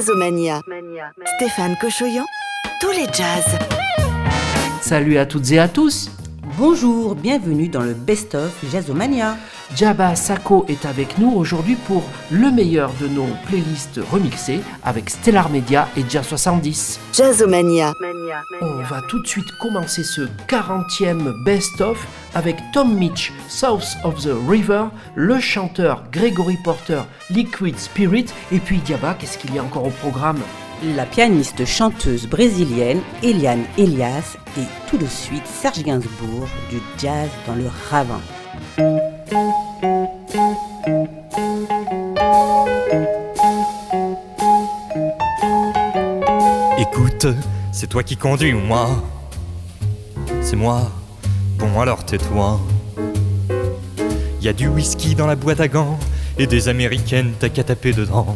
Jazzomania. Stéphane Cochoyan, tous les jazz. Salut à toutes et à tous. Bonjour, bienvenue dans le Best of Jazzomania. Jabba Sako est avec nous aujourd'hui pour le meilleur de nos playlists remixées avec Stellar Media et Jazz 70. Jazzomania. On va tout de suite commencer ce 40e best-of avec Tom Mitch, South of the River, le chanteur Gregory Porter, Liquid Spirit, et puis Diaba, qu'est-ce qu'il y a encore au programme? La pianiste chanteuse brésilienne Eliane Elias et tout de suite Serge Gainsbourg du jazz dans le ravin. Écoute, c'est toi qui conduis ou moi C'est moi. Bon alors tais-toi. Y a du whisky dans la boîte à gants et des américaines t'as qu'à dedans.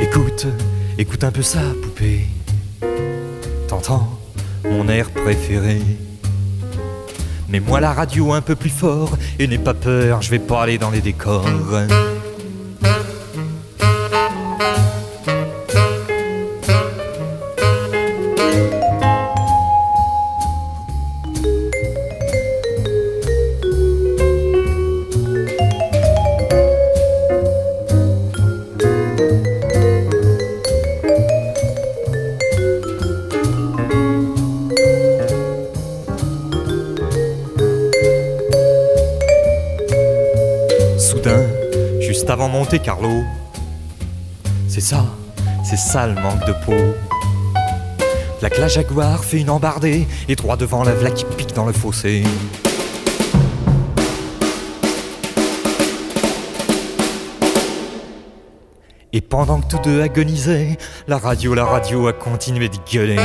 Écoute, écoute un peu ça, poupée. T'entends mon air préféré. Mets-moi la radio un peu plus fort et n'aie pas peur, je vais pas aller dans les décors. Carlo, c'est ça, c'est ça le manque de peau. La la Jaguar fait une embardée et droit devant la vla qui pique dans le fossé. Et pendant que tous deux agonisaient, la radio, la radio a continué de gueuler.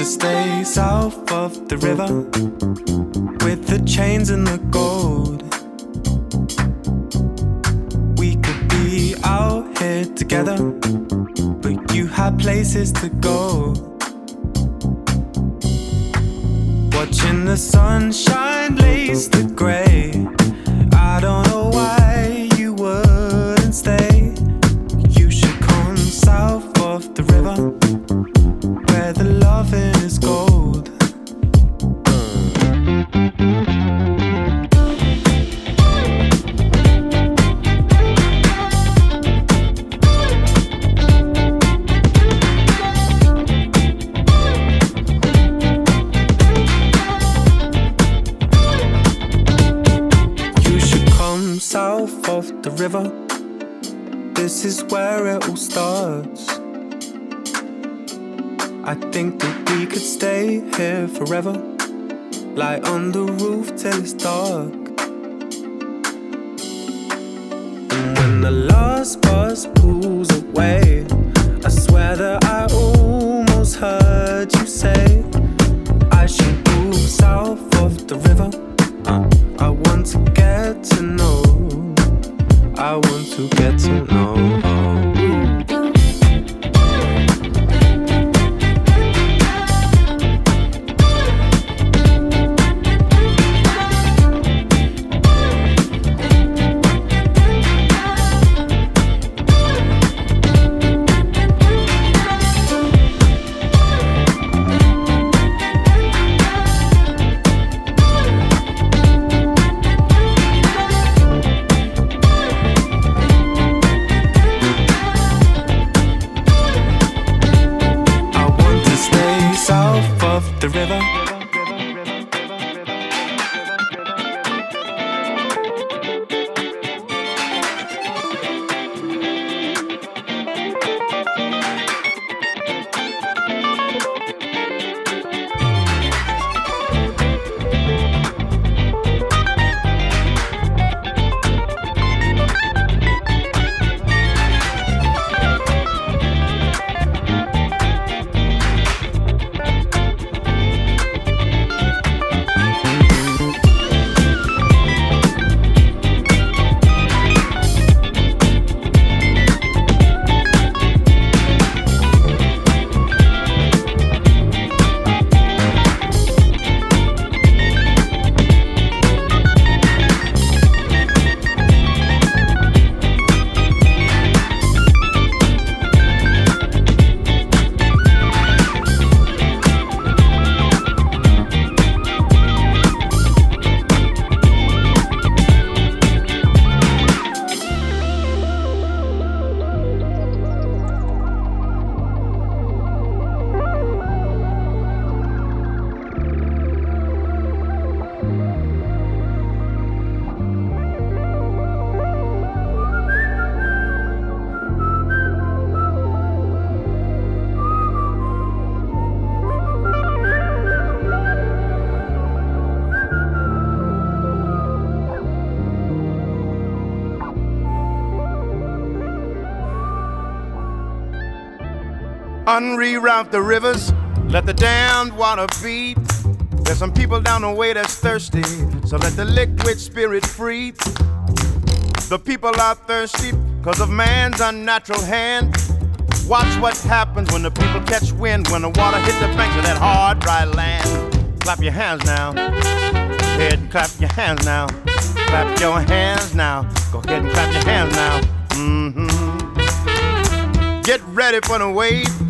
To stay south of the river with the chains and the gold. We could be out here together, but you had places to go. Watching the sunshine lace the gray. Unreroute the rivers, let the damned water beat. There's some people down the way that's thirsty, so let the liquid spirit free. The people are thirsty because of man's unnatural hand. Watch what happens when the people catch wind, when the water hits the banks of that hard, dry land. Clap your hands now. Go ahead and clap your hands now. Clap your hands now. Go ahead and clap your hands now. Mm-hmm. Get ready for the wave.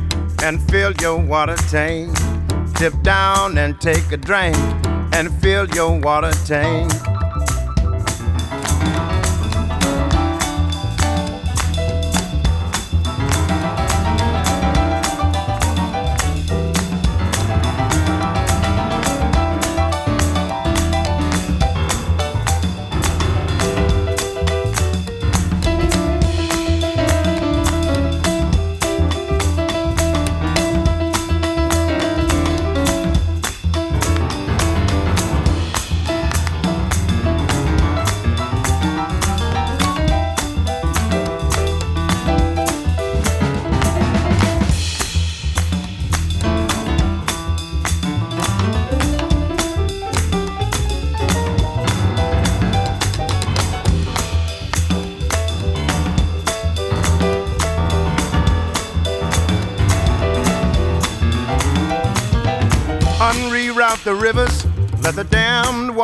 and fill your water tank. Dip down and take a drink and fill your water tank.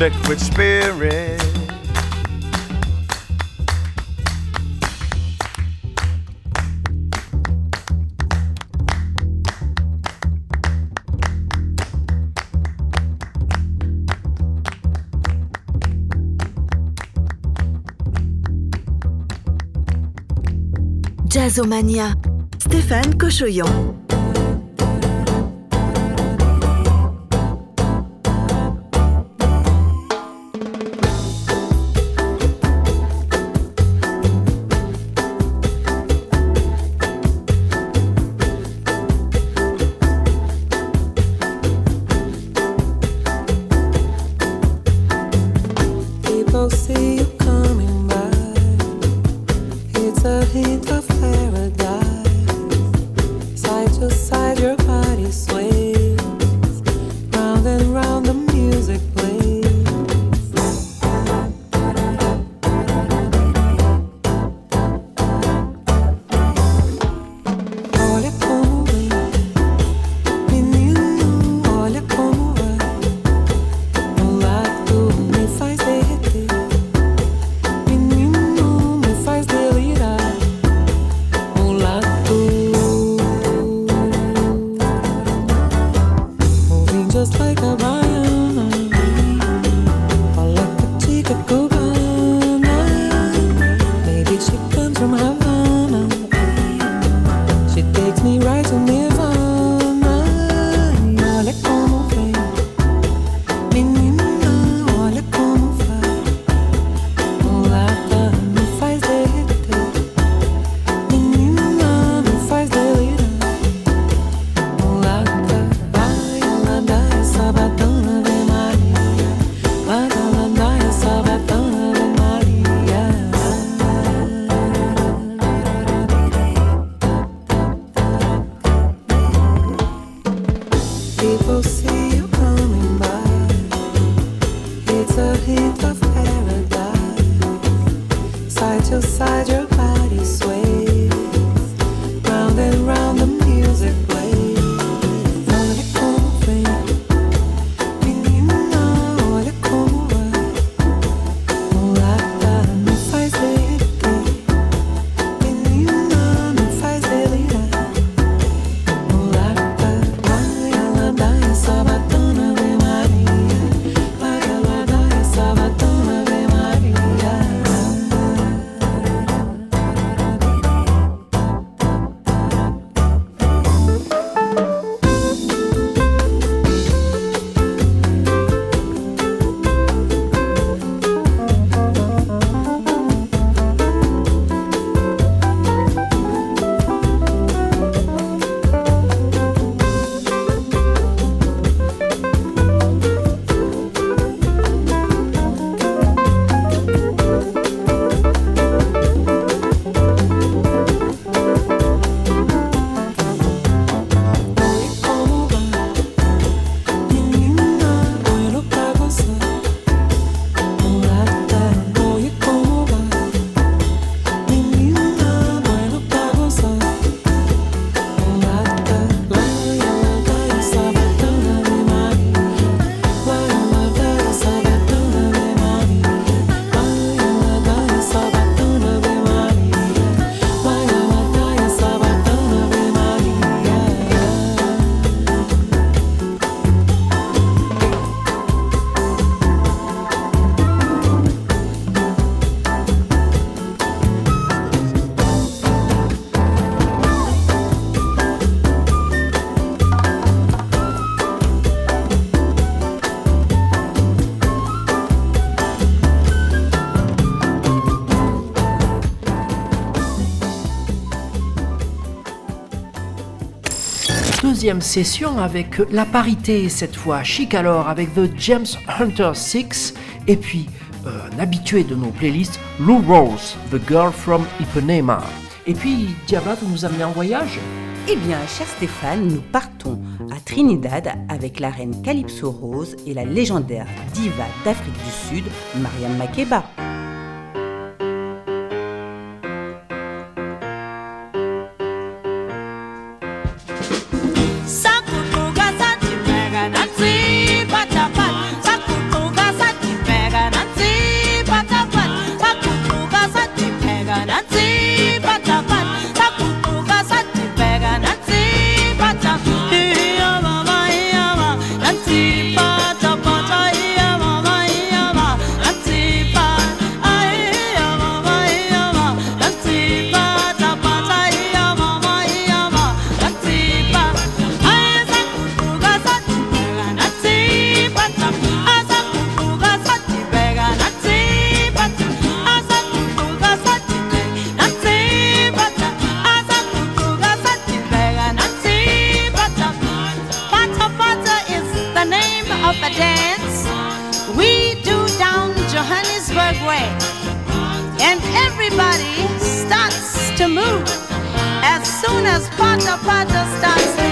liquid spirit. Jazzomania, Stéphane Cochoyon. Deuxième session avec la parité cette fois, chic alors avec The James Hunter 6 et puis euh, un habitué de nos playlists, Lou Rose, The Girl from Ipanema. Et puis Diabla, vous nous amenez en voyage? Eh bien, cher Stéphane, nous partons à Trinidad avec la reine Calypso Rose et la légendaire diva d'Afrique du Sud, Mariam Makeba. Everybody starts to move. As soon as Pata Pata starts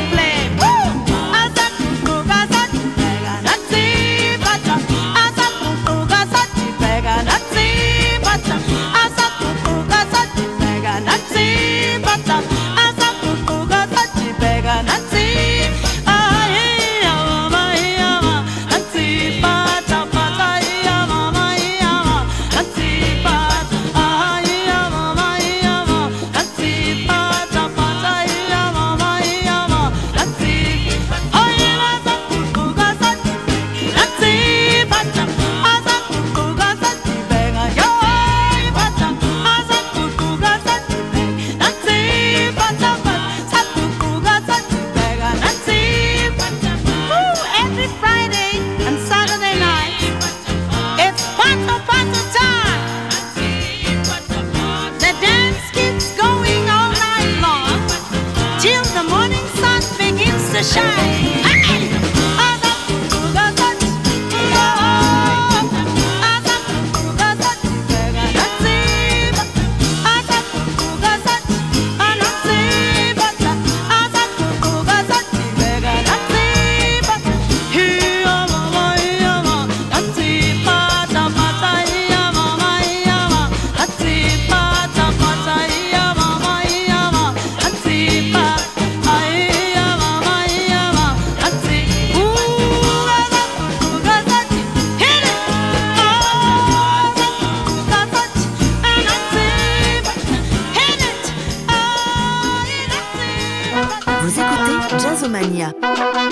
Media.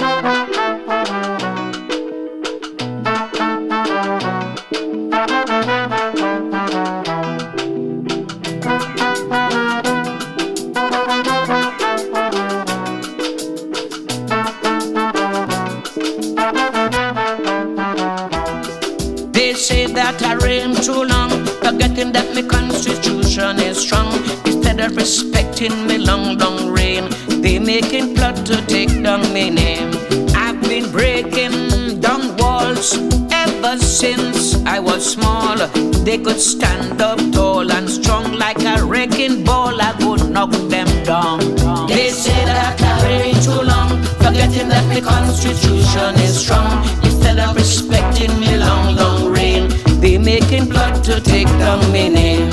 nation is strong. Instead of respecting me long, long reign, they making blood to take down me name.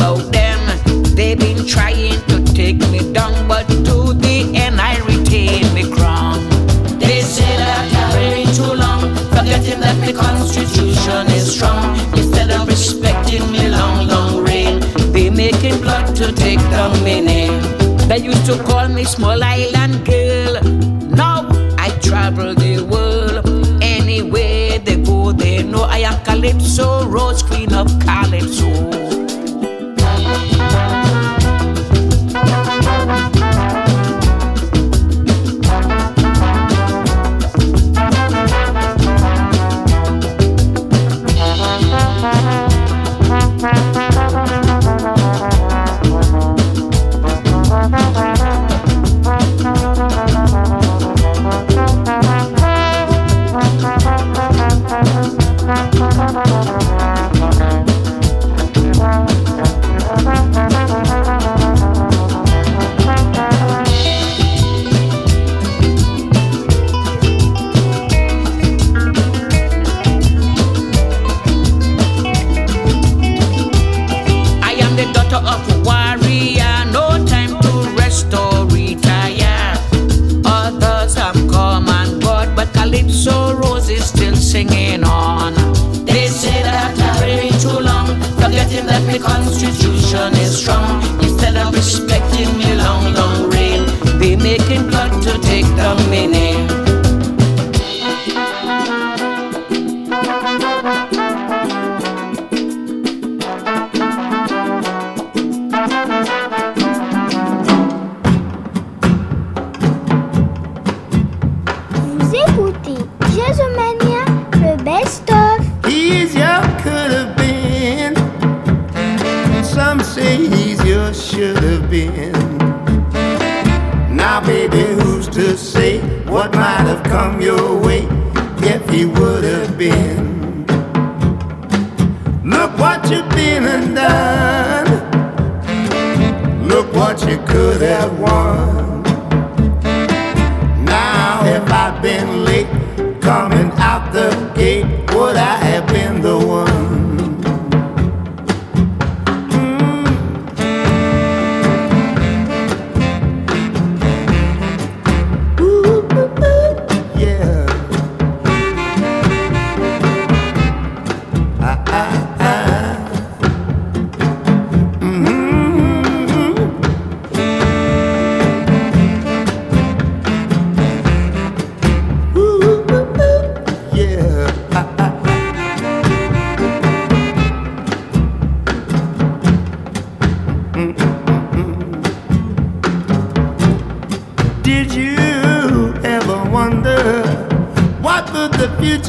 about them. They've been trying to take me down, but to the end I retain the crown. They say that I reign too long, forgetting that the constitution is strong. Instead of respecting me long, long reign, they making blood to take down my name. They used to call me small island girl. Now I travel the world. Anywhere they go, they know I am Calypso, Rose Queen of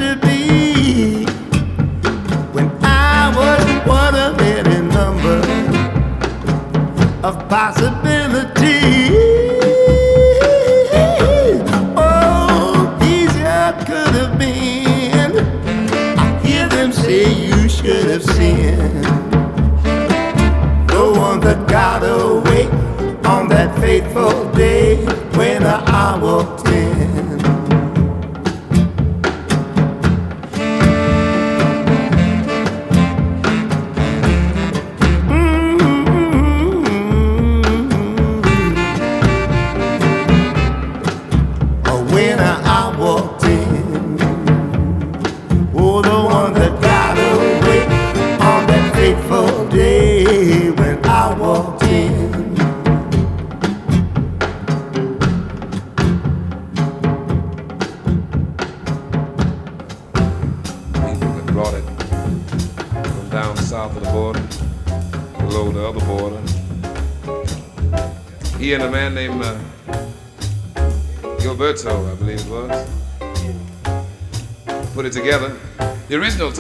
to be when I was one of any number of possibilities. Oh, easier could have been. I hear them say you should have sinned. the one that got away on that faithful day.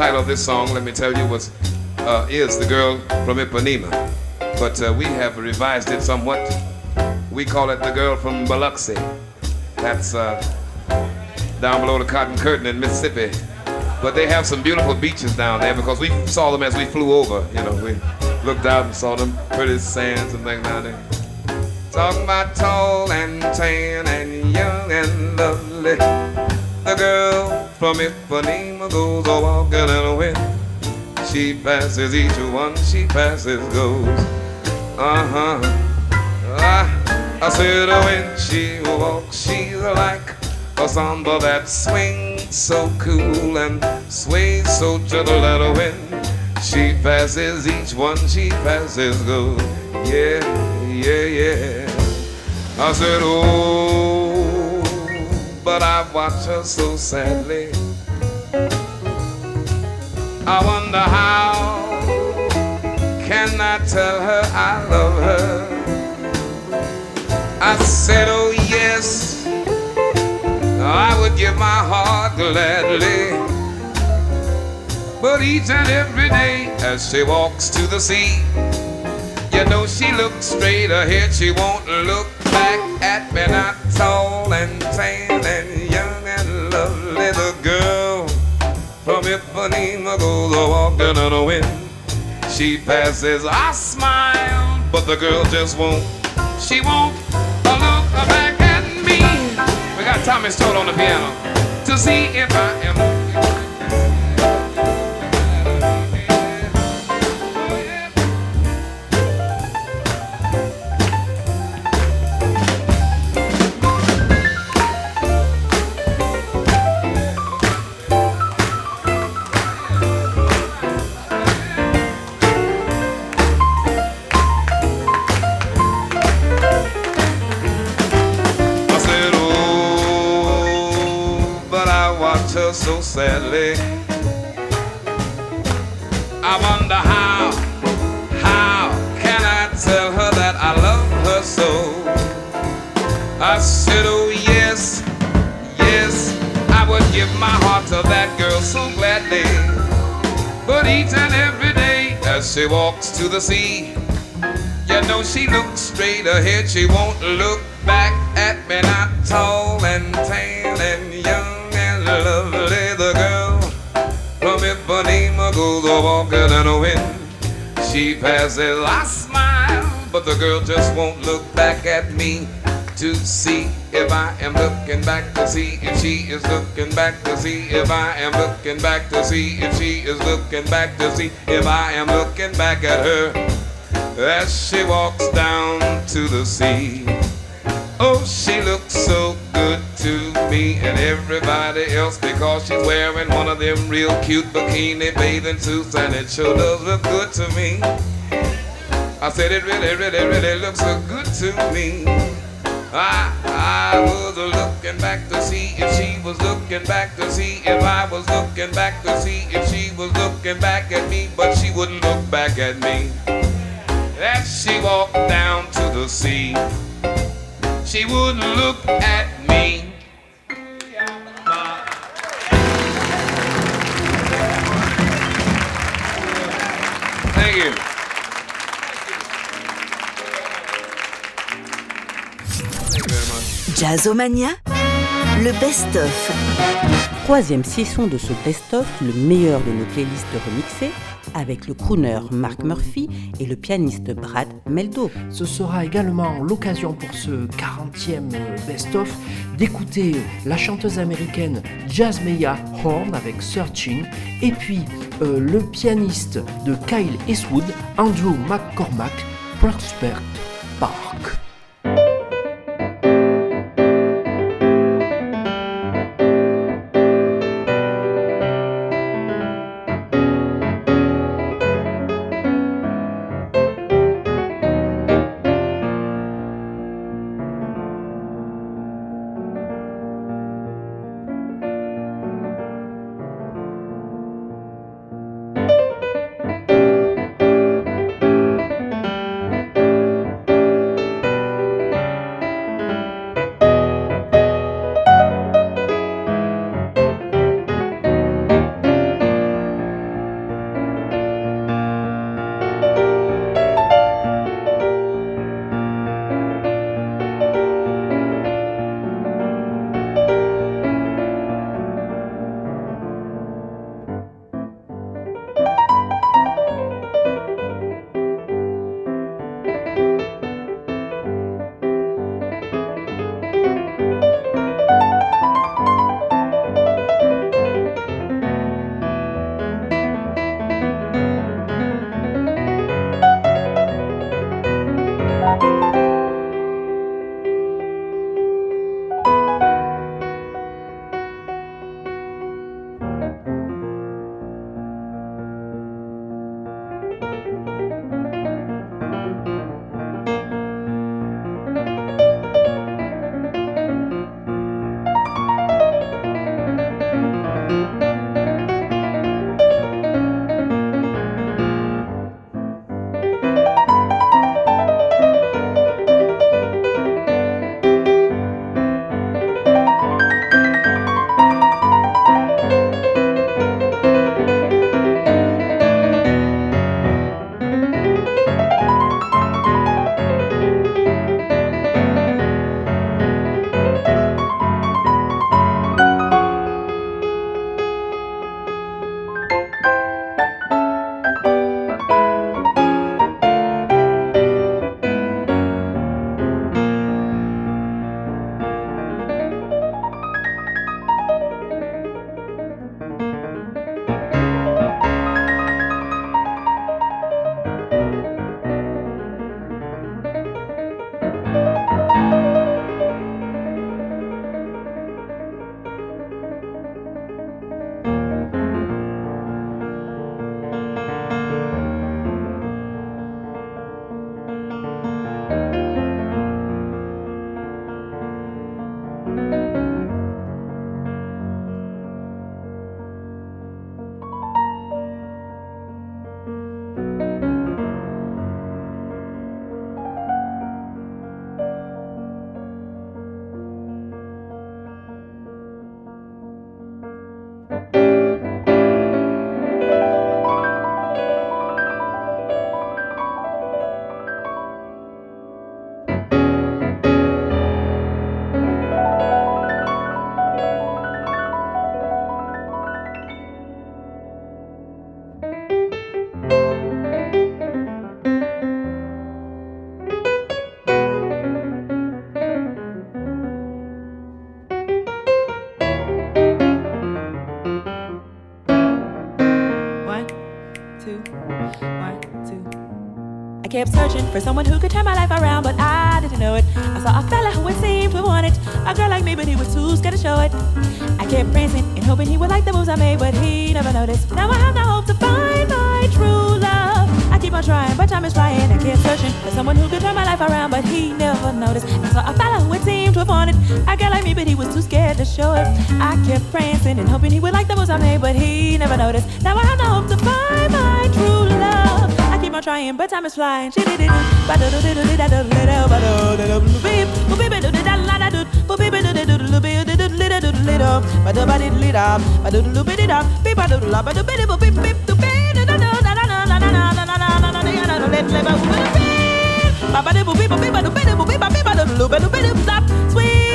Title of this song, let me tell you, was uh, is the girl from Ipanema, but uh, we have revised it somewhat. We call it the girl from Biloxi. That's uh, down below the Cotton Curtain in Mississippi. But they have some beautiful beaches down there because we saw them as we flew over. You know, we looked out and saw them pretty sands and things down there. Talking about tall and tan and young and lovely. The girl from Ipanema goes a walking in the wind. She passes each one she passes goes. Uh-huh. I, I said when she walks, she's like a samba that swings so cool and sways so gentle at a wind. She passes each one she passes goes. Yeah, yeah, yeah. I said, oh but I watch her so sadly. I wonder how can I tell her I love her? I said, oh yes, I would give my heart gladly. But each and every day as she walks to the sea, you know she looks straight ahead, she won't look back at me, not tall and tan and Ipanema goes a walking in the wind. She passes, I smile, but the girl just won't. She won't look back at me. We got Tommy Stoll on the piano to see if I am. Sadly. I wonder how, how can I tell her that I love her so? I said, oh yes, yes, I would give my heart to that girl so gladly. But each and every day as she walks to the sea, you know she looks straight ahead, she won't look back at me, not passes, I smile, but the girl just won't look back at me to see if I am looking back to see if she is looking back to see if I am looking back to see if she is looking back to see if I am looking back at her as she walks down to the sea. Oh, she looks so to me and everybody else because she's wearing one of them real cute bikini bathing suits and it sure does look good to me. I said it really, really, really looks so good to me. I, I was looking back to see if she was looking back to see if I was looking back to see if she was looking back at me, but she wouldn't look back at me. As she walked down to the sea she wouldn't look at me. Jazzomania, le best-of. Troisième session de ce best-of, le meilleur de nos playlists remixées, avec le crooner Mark Murphy et le pianiste Brad Meldo. Ce sera également l'occasion pour ce 40e best-of d'écouter la chanteuse américaine Jasmeya Horn avec Searching et puis euh, le pianiste de Kyle Eastwood, Andrew McCormack, Prospect Park. For someone who could turn my life around, but I didn't know it. I saw a fella who would seem to want it. A girl like me, but he was too scared to show it. I kept prancing and hoping he would like the moves I made, but he never noticed. Now I have no hope to find my true love. I keep on trying, but time is flying. I kept searching for someone who could turn my life around, but he never noticed. I saw a fella who would seem to have wanted a girl like me, but he was too scared to show it. I kept prancing and hoping he would like the moves I made, but he never noticed. Now I have no hope to find on trying, but time is flying. She did it. Sweet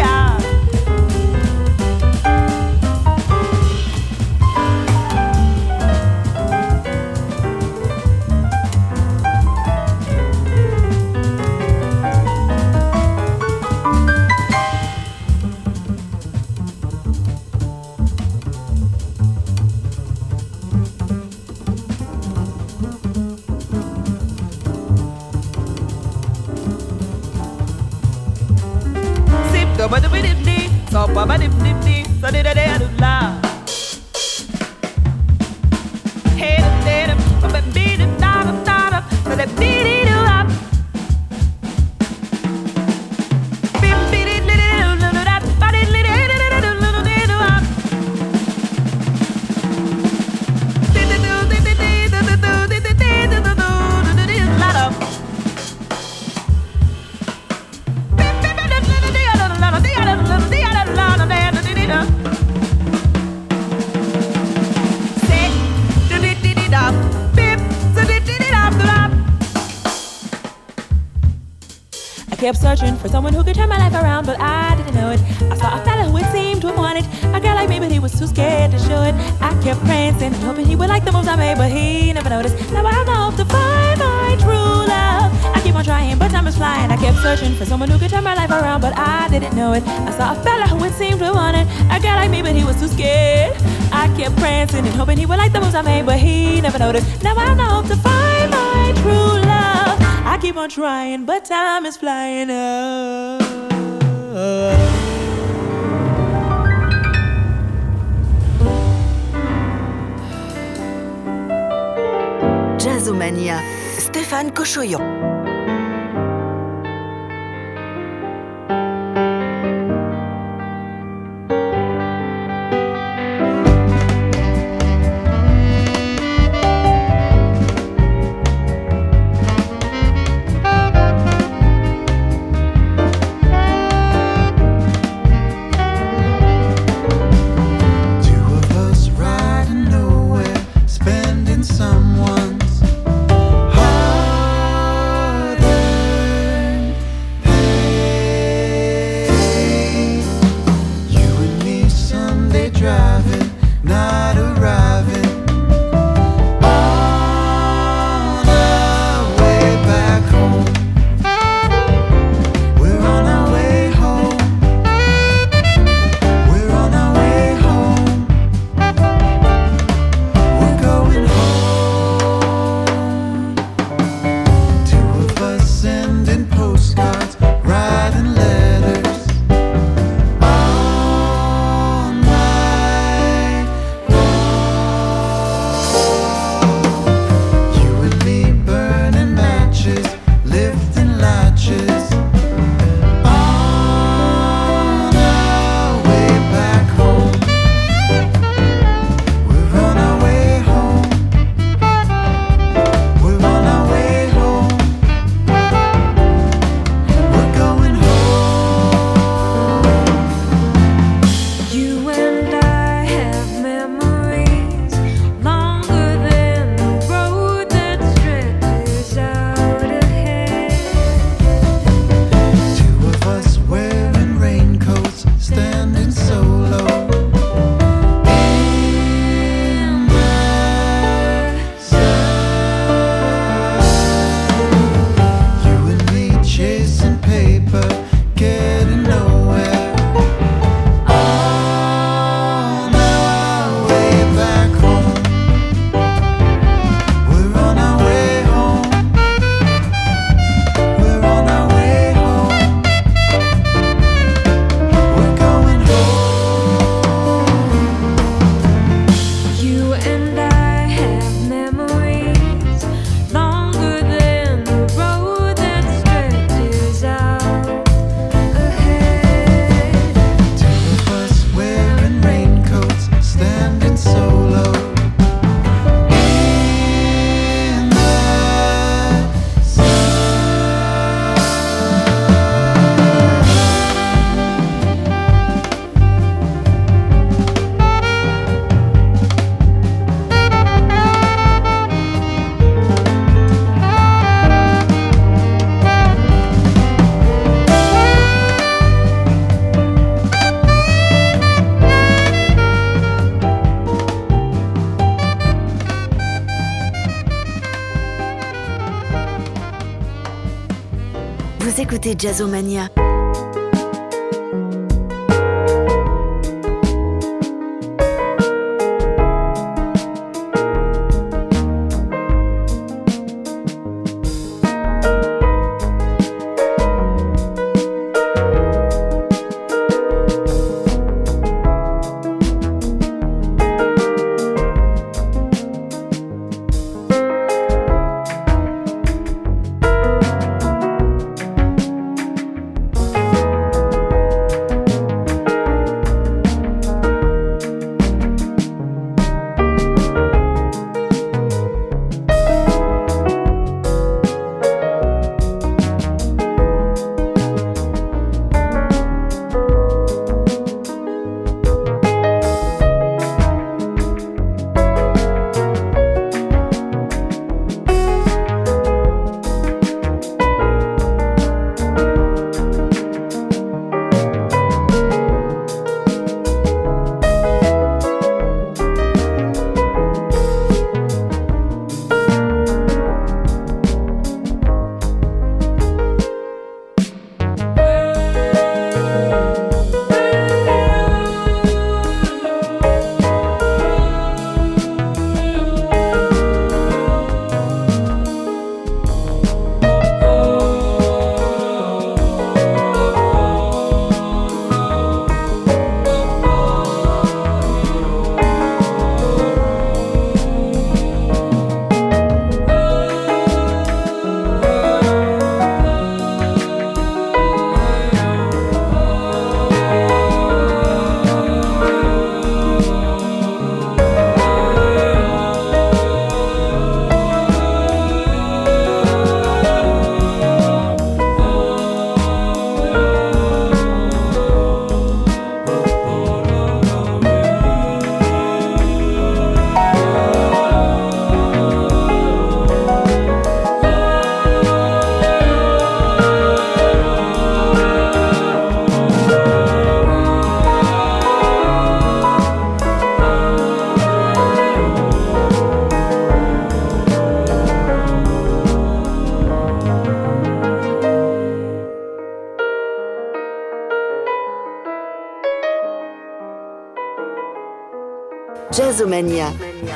kept kept prancing and hoping he would like the moves I made, but he never noticed. Now I have no hope to find my true love. I keep on trying, but time is flying. I kept searching for someone who could turn my life around, but I didn't know it. I saw a fella who would seem to have wanted a girl like me, but he was too scared. I kept prancing and hoping he would like the moves I made, but he never noticed. Now I have no hope to find my true love. I keep on trying, but time is flying up. Stéphane Cochoyon. Vous écoutez Jazzomania.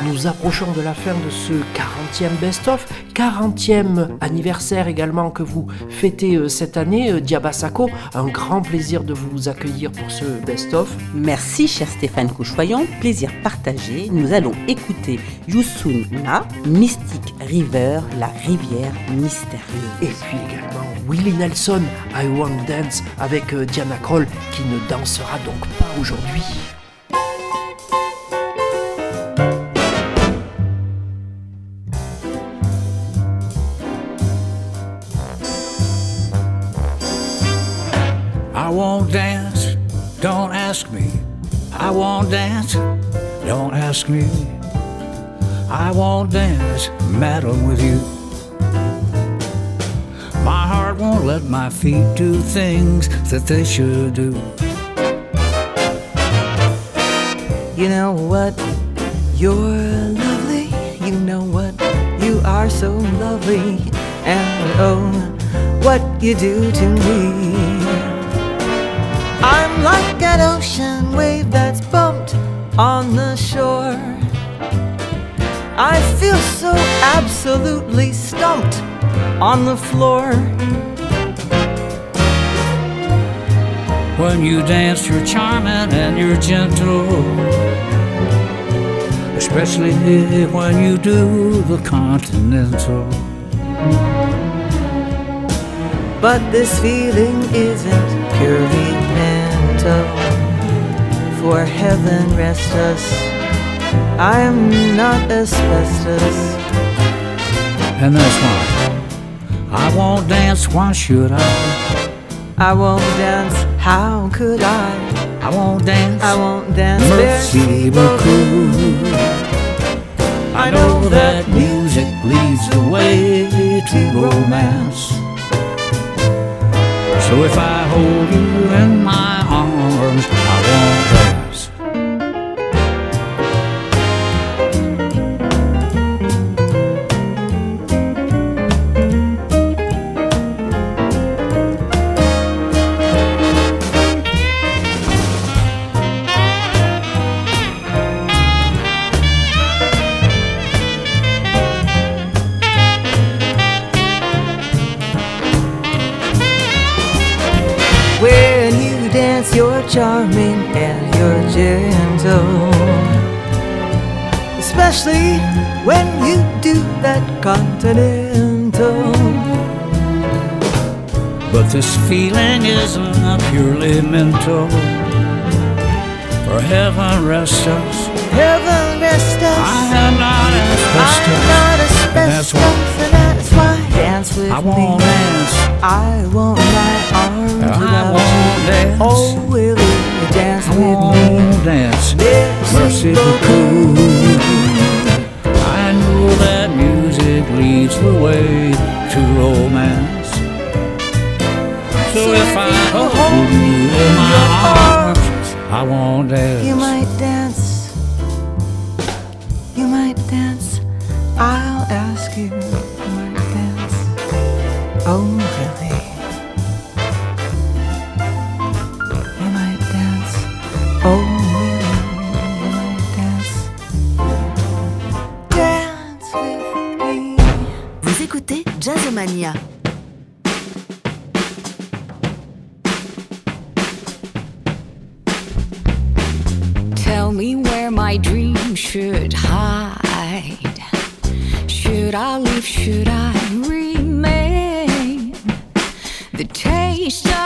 Nous approchons de la fin de ce 40e best-of, 40e anniversaire également que vous fêtez euh, cette année, euh, Diabasako. Un grand plaisir de vous accueillir pour ce best-of. Merci cher Stéphane Couchoyon, plaisir partagé. Nous allons écouter Yusun Na, Mystic River, la rivière mystérieuse. Et puis également Willie Nelson, I Want Dance avec euh, Diana Kroll qui ne dansera donc pas aujourd'hui. Ask me. I won't dance, madam, with you. My heart won't let my feet do things that they should do. You know what? You're lovely. You know what? You are so lovely. And oh, what you do to me. I'm like an ocean wave that's on the shore. I feel so absolutely stumped on the floor. When you dance, you're charming and you're gentle. Especially when you do the continental. But this feeling isn't purely mental. For heaven rest us, I am not asbestos. And that's why I won't dance, why should I? I won't dance, how could I? I won't dance, I won't dance, merci beaucoup. I know that music leads the way to romance. So if I hold you in my charming and you're gentle. Especially when you do that continental. But this feeling isn't purely mental. For heaven rest us. Heaven rest us. I am not asbestos. I'm not And that's why and that's why. Dance with I won't dance. I want my arms I won't dance. Oh, will you dance I with me? dance. Merci beaucoup. I know that music leads the way to romance. So if I hold you in my arms, I won't dance. You might dance. Taste of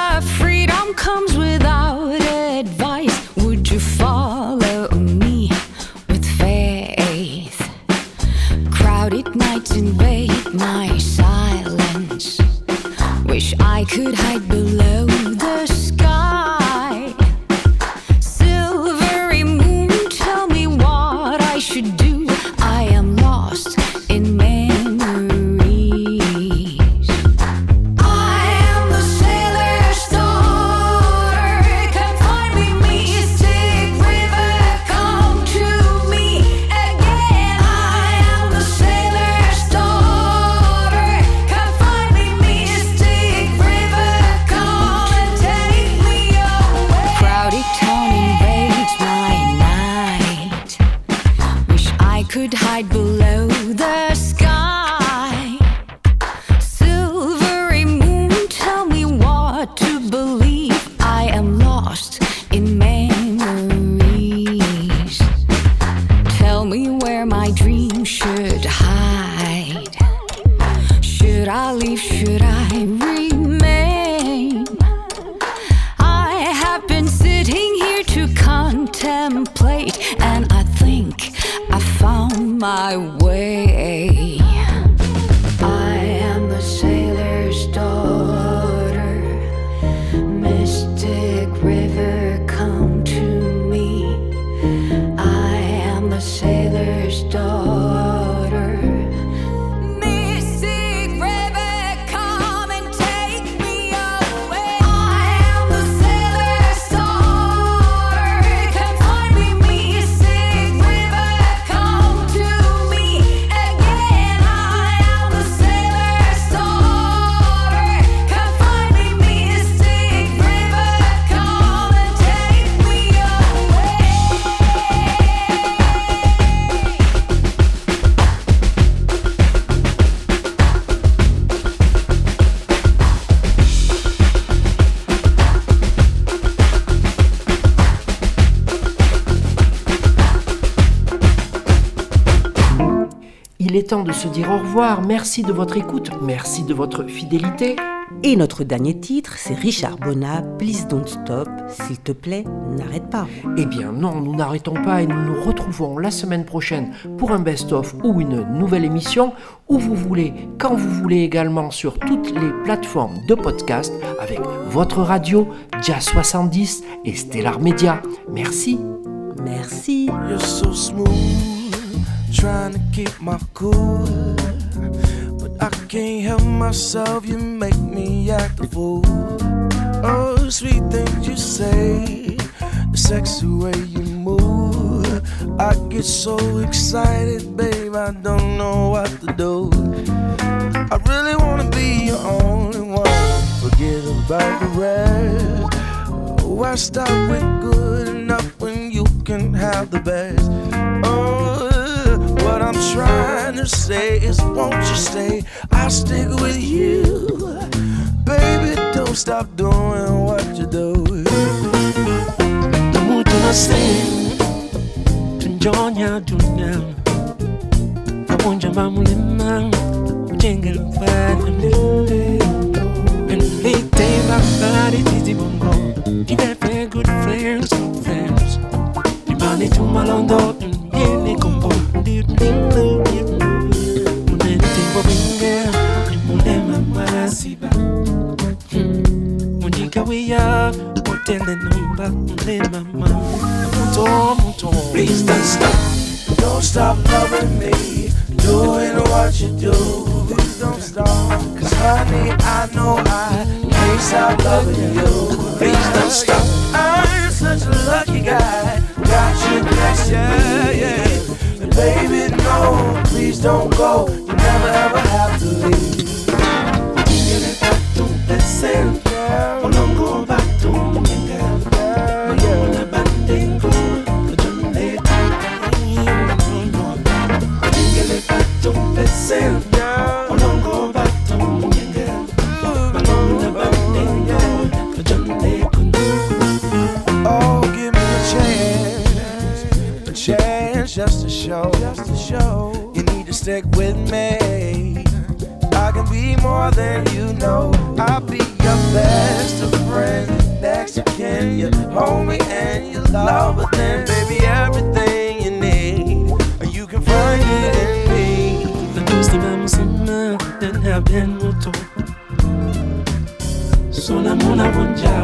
se dire au revoir. Merci de votre écoute. Merci de votre fidélité. Et notre dernier titre, c'est Richard Bonnat, Please Don't Stop, s'il te plaît, n'arrête pas. Eh bien non, nous n'arrêtons pas et nous nous retrouvons la semaine prochaine pour un best-of ou une nouvelle émission où vous voulez, quand vous voulez également sur toutes les plateformes de podcast avec votre radio, Jazz 70 et Stellar Media. Merci. Merci. You're so smooth, trying to keep my cool. But I can't help myself, you make me act a fool. Oh, sweet things you say, the sexy way you move. I get so excited, babe, I don't know what to do. I really wanna be your only one, forget about the rest. Why stop with good enough when you can have the best? Oh, I'm trying to say is, won't you stay? I'll stick with you. Baby, don't stop doing what you do. sing tunjonya dunya kabunja mamulema ujengela mfana and they day my body titi bongo. Got very good friends friends. You money to malondo yene loving you. Please don't stop, I'm such a lucky guy, got you next to me. Yeah. Baby, no, please don't go, you never ever have to leave. Listen show, just to show. You need to stick with me. I can be more than you know. I'll be your best of friend. Next to kin, you hold me and you love, but then baby everything you need, you can find it in me. Tus di mama sima Den have been muto Sona muna bunja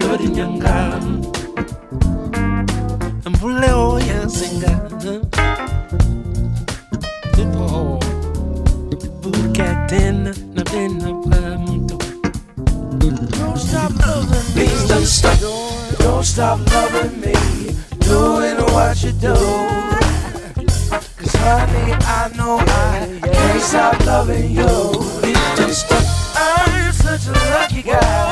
Lodi nyanga Mbule oya singa tena napenda kwa mtu Don't stop loving me. Please don't stop. Don't stop loving me. Doing what you do. Cause honey, I know I can't stop loving you. Please don't stop. I'm such a lucky guy.